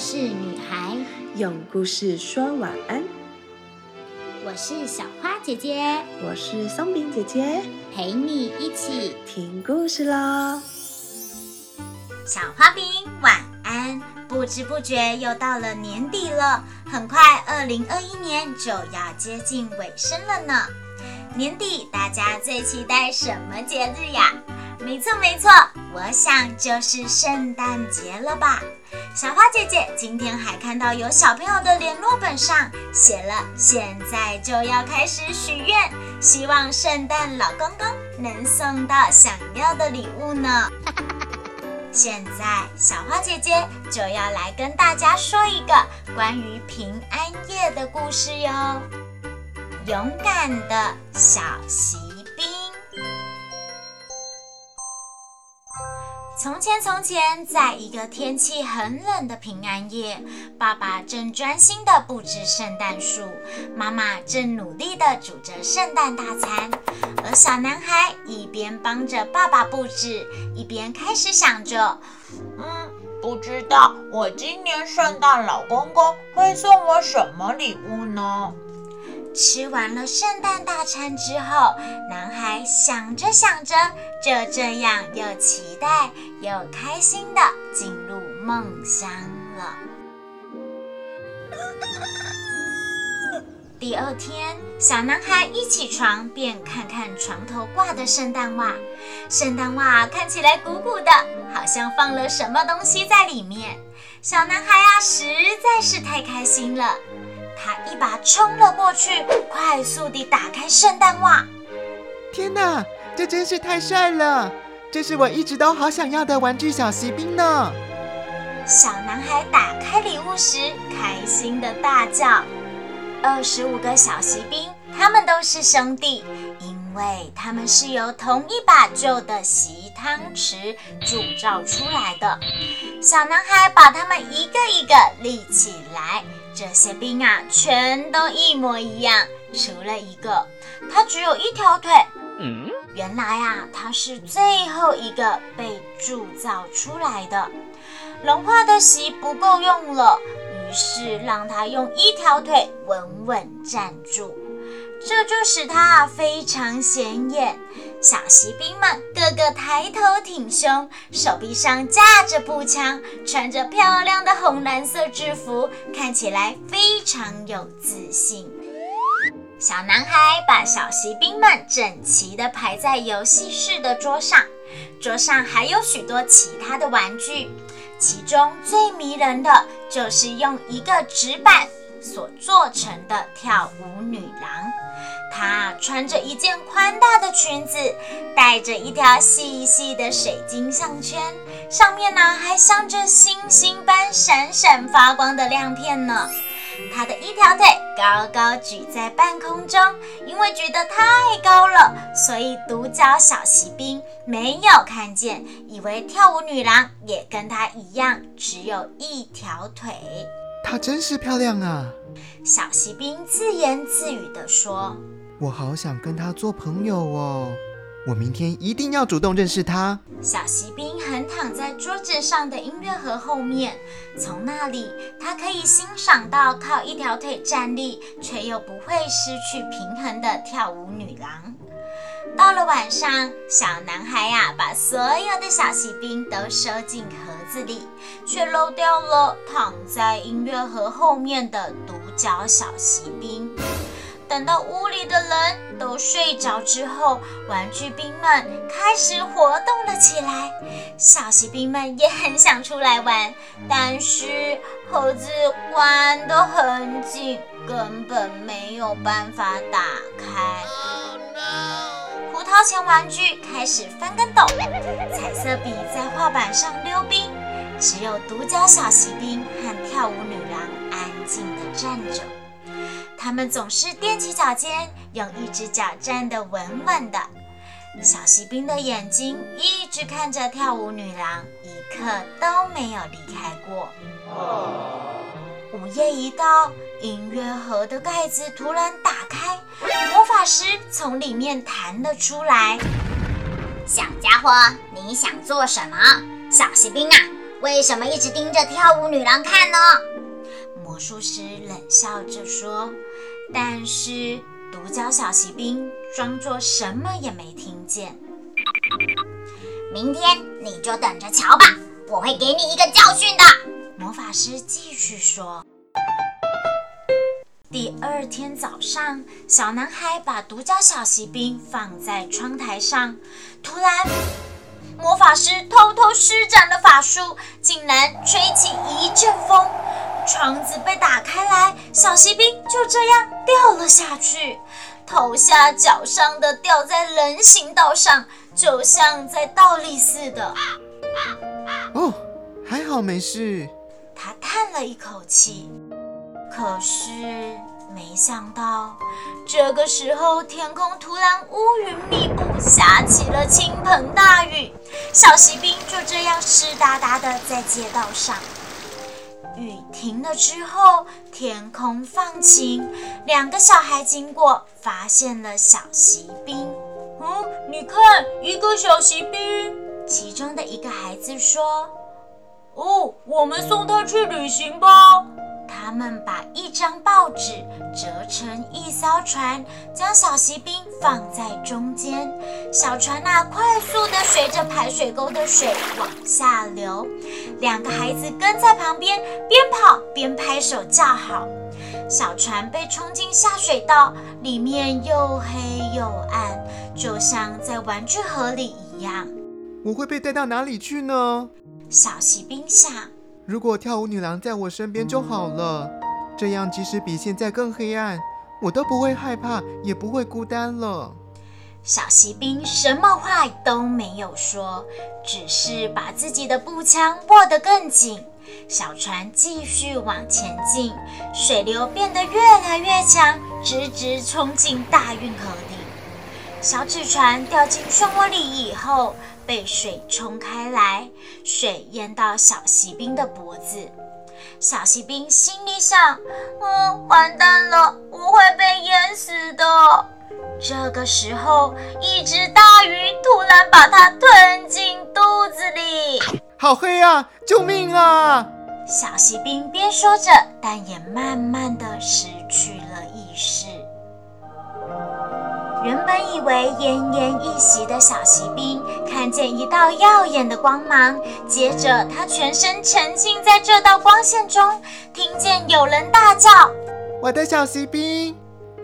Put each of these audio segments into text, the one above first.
事女孩，用故事说晚安。我是小花姐姐，我是松饼姐姐，陪你一起听故事喽。小花饼晚安。不知不觉又到了年底了，很快二零二一年就要接近尾声了呢。年底大家最期待什么节日呀？没错没错，我想就是圣诞节了吧。小花姐姐今天还看到有小朋友的联络本上写了，现在就要开始许愿，希望圣诞老公公能送到想要的礼物呢。现在小花姐姐就要来跟大家说一个关于平安夜的故事哟。勇敢的小锡从前，从前，在一个天气很冷的平安夜，爸爸正专心地布置圣诞树，妈妈正努力地煮着圣诞大餐，而小男孩一边帮着爸爸布置，一边开始想着：“嗯，不知道我今年圣诞老公公会送我什么礼物呢？”吃完了圣诞大餐之后，男孩想着想着，就这样又期待又开心的进入梦乡了。第二天，小男孩一起床便看看床头挂的圣诞袜，圣诞袜看起来鼓鼓的，好像放了什么东西在里面。小男孩啊，实在是太开心了。他一把冲了过去，快速地打开圣诞袜。天哪，这真是太帅了！这是我一直都好想要的玩具小锡兵呢。小男孩打开礼物时，开心的大叫：“二十五个小锡兵，他们都是兄弟，因为他们是由同一把旧的锡汤匙铸造出来的。”小男孩把他们一个一个立起来。这些兵啊，全都一模一样，除了一个，他只有一条腿。嗯，原来啊，他是最后一个被铸造出来的。融化的锡不够用了，于是让他用一条腿稳稳站住，这就使他非常显眼。小锡兵们个个抬头挺胸，手臂上架着步枪，穿着漂亮的红蓝色制服，看起来非常有自信。小男孩把小锡兵们整齐地排在游戏室的桌上，桌上还有许多其他的玩具，其中最迷人的就是用一个纸板所做成的跳舞女郎。她穿着一件宽大的裙子，戴着一条细细的水晶项圈，上面呢还镶着星星般闪闪发光的亮片呢。她的一条腿高高举在半空中，因为举得太高了，所以独角小锡兵没有看见，以为跳舞女郎也跟她一样只有一条腿。她真是漂亮啊！小锡兵自言自语地说。我好想跟他做朋友哦！我明天一定要主动认识他。小锡兵横躺在桌子上的音乐盒后面，从那里他可以欣赏到靠一条腿站立却又不会失去平衡的跳舞女郎。到了晚上，小男孩呀把所有的小锡兵都收进盒子里，却漏掉了躺在音乐盒后面的独角小锡兵。等到屋里的人都睡着之后，玩具兵们开始活动了起来。小锡兵们也很想出来玩，但是猴子关得很紧，根本没有办法打开。胡桃钳玩具开始翻跟斗，彩色笔在画板上溜冰，只有独角小锡兵和跳舞女郎安静的站着。他们总是踮起脚尖，用一只脚站得稳稳的。小锡兵的眼睛一直看着跳舞女郎，一刻都没有离开过。午夜一到，音乐盒的盖子突然打开，魔法师从里面弹了出来。小家伙，你想做什么？小锡兵啊，为什么一直盯着跳舞女郎看呢？魔术师冷笑着说。但是独角小骑兵装作什么也没听见。明天你就等着瞧吧，我会给你一个教训的。魔法师继续说。第二天早上，小男孩把独角小骑兵放在窗台上，突然，魔法师偷偷施展了法术，竟然吹起一阵风。窗子被打开来，小锡兵就这样掉了下去，头下脚上的掉在人行道上，就像在倒立似的。哦，还好没事。他叹了一口气。可是没想到，这个时候天空突然乌云密布，下起了倾盆大雨，小锡兵就这样湿哒哒的在街道上。雨停了之后，天空放晴。两个小孩经过，发现了小锡兵。嗯，你看，一个小锡兵。其中的一个孩子说：“哦，我们送他去旅行吧。”他们把一张报纸折成一艘船，将小骑兵放在中间。小船啊，快速地随着排水沟的水往下流。两个孩子跟在旁边，边跑边拍手叫好。小船被冲进下水道，里面又黑又暗，就像在玩具盒里一样。我会被带到哪里去呢？小骑兵想。如果跳舞女郎在我身边就好了，这样即使比现在更黑暗，我都不会害怕，也不会孤单了。小骑兵什么话都没有说，只是把自己的步枪握得更紧。小船继续往前进，水流变得越来越强，直直冲进大运河里。小纸船掉进漩涡里以后。被水冲开来，水淹到小锡兵的脖子。小锡兵心里想：“嗯，完蛋了，我会被淹死的。”这个时候，一只大鱼突然把它吞进肚子里。好黑啊！救命啊！小锡兵边说着，但也慢慢的失原本以为奄奄一息的小骑兵，看见一道耀眼的光芒，接着他全身沉浸在这道光线中，听见有人大叫：“我的小骑兵！”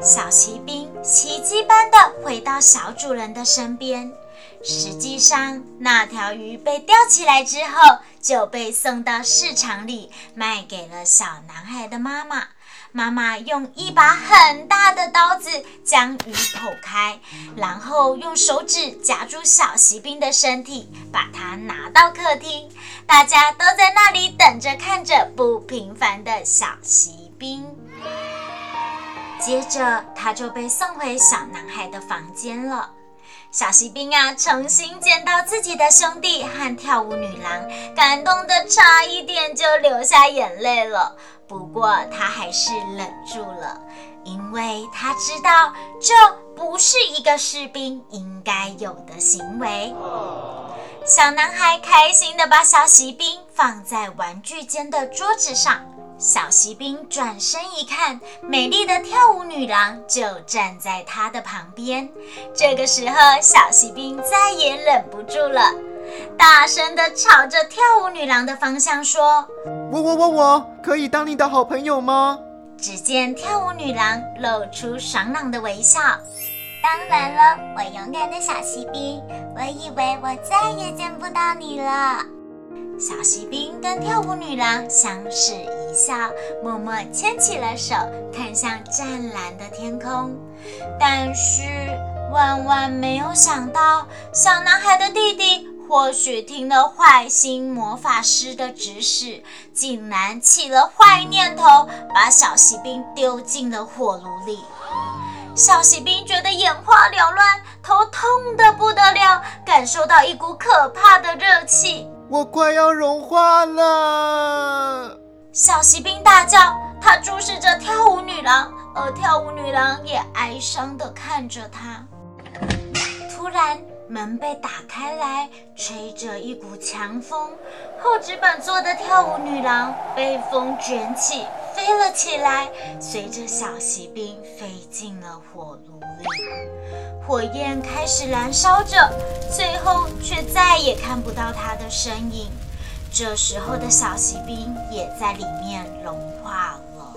小骑兵奇迹般的回到小主人的身边。实际上，那条鱼被钓起来之后，就被送到市场里，卖给了小男孩的妈妈。妈妈用一把很大的刀子将鱼剖开，然后用手指夹住小锡兵的身体，把它拿到客厅。大家都在那里等着看着不平凡的小锡兵。接着，他就被送回小男孩的房间了。小锡兵啊，重新见到自己的兄弟和跳舞女郎，感动的差一点就流下眼泪了。不过他还是忍住了，因为他知道这不是一个士兵应该有的行为。小男孩开心地把小锡兵放在玩具间的桌子上。小锡兵转身一看，美丽的跳舞女郎就站在他的旁边。这个时候，小锡兵再也忍不住了。大声地朝着跳舞女郎的方向说：“我我我我可以当你的好朋友吗？”只见跳舞女郎露出爽朗的微笑。当然了，我勇敢的小锡兵，我以为我再也见不到你了。小锡兵跟跳舞女郎相视一笑，默默牵起了手，看向湛蓝的天空。但是万万没有想到，小男孩的弟弟。或许听了坏心魔法师的指使，竟然起了坏念头，把小锡兵丢进了火炉里。小锡兵觉得眼花缭乱，头痛得不得了，感受到一股可怕的热气，我快要融化了！小锡兵大叫，他注视着跳舞女郎，而跳舞女郎也哀伤地看着他。突然。门被打开来，吹着一股强风，厚纸板做的跳舞女郎被风卷起，飞了起来，随着小锡兵飞进了火炉里。火焰开始燃烧着，最后却再也看不到他的身影。这时候的小锡兵也在里面融化了。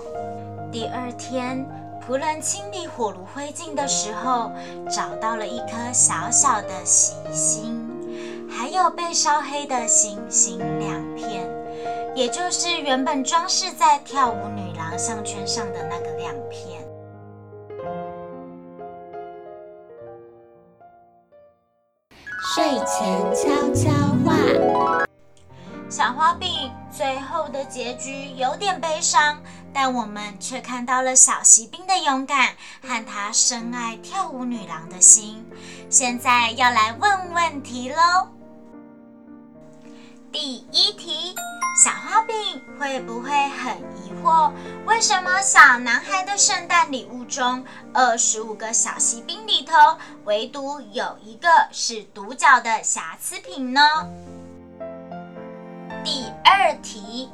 第二天。仆人清理火炉灰烬的时候，找到了一颗小小的锡星，还有被烧黑的星星两片，也就是原本装饰在跳舞女郎项圈上的那个前悄悄话。小花饼最后的结局有点悲伤，但我们却看到了小锡兵的勇敢和他深爱跳舞女郎的心。现在要来问问题喽。第一题，小花饼会不会很疑惑，为什么小男孩的圣诞礼物中，二十五个小锡兵里头，唯独有一个是独角的瑕疵品呢？第二题，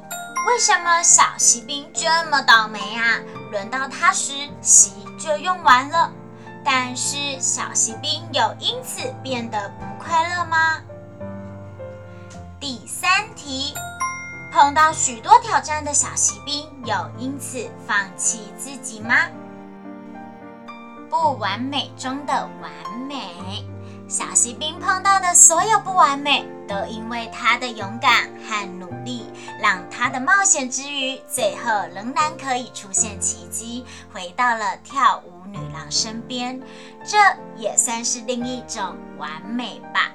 为什么小锡兵这么倒霉啊？轮到他时，锡就用完了。但是小锡兵有因此变得不快乐吗？第三题，碰到许多挑战的小锡兵有因此放弃自己吗？不完美中的完美。小锡兵碰到的所有不完美，都因为他的勇敢和努力，让他的冒险之余，最后仍然可以出现奇迹，回到了跳舞女郎身边。这也算是另一种完美吧。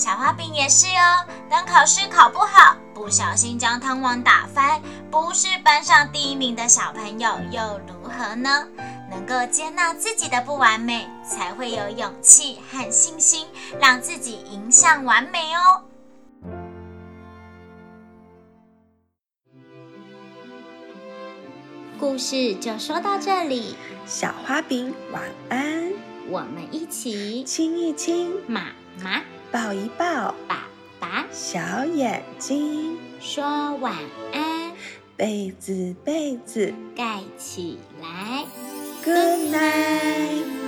小花饼也是哦，当考试考不好，不小心将汤碗打翻，不是班上第一名的小朋友又如何呢？能够接纳自己的不完美，才会有勇气和信心，让自己迎向完美哦。故事就说到这里，小花饼晚安，我们一起亲一亲。妈妈，抱一抱爸爸，小眼睛说晚安，被子被子盖起来。Good night.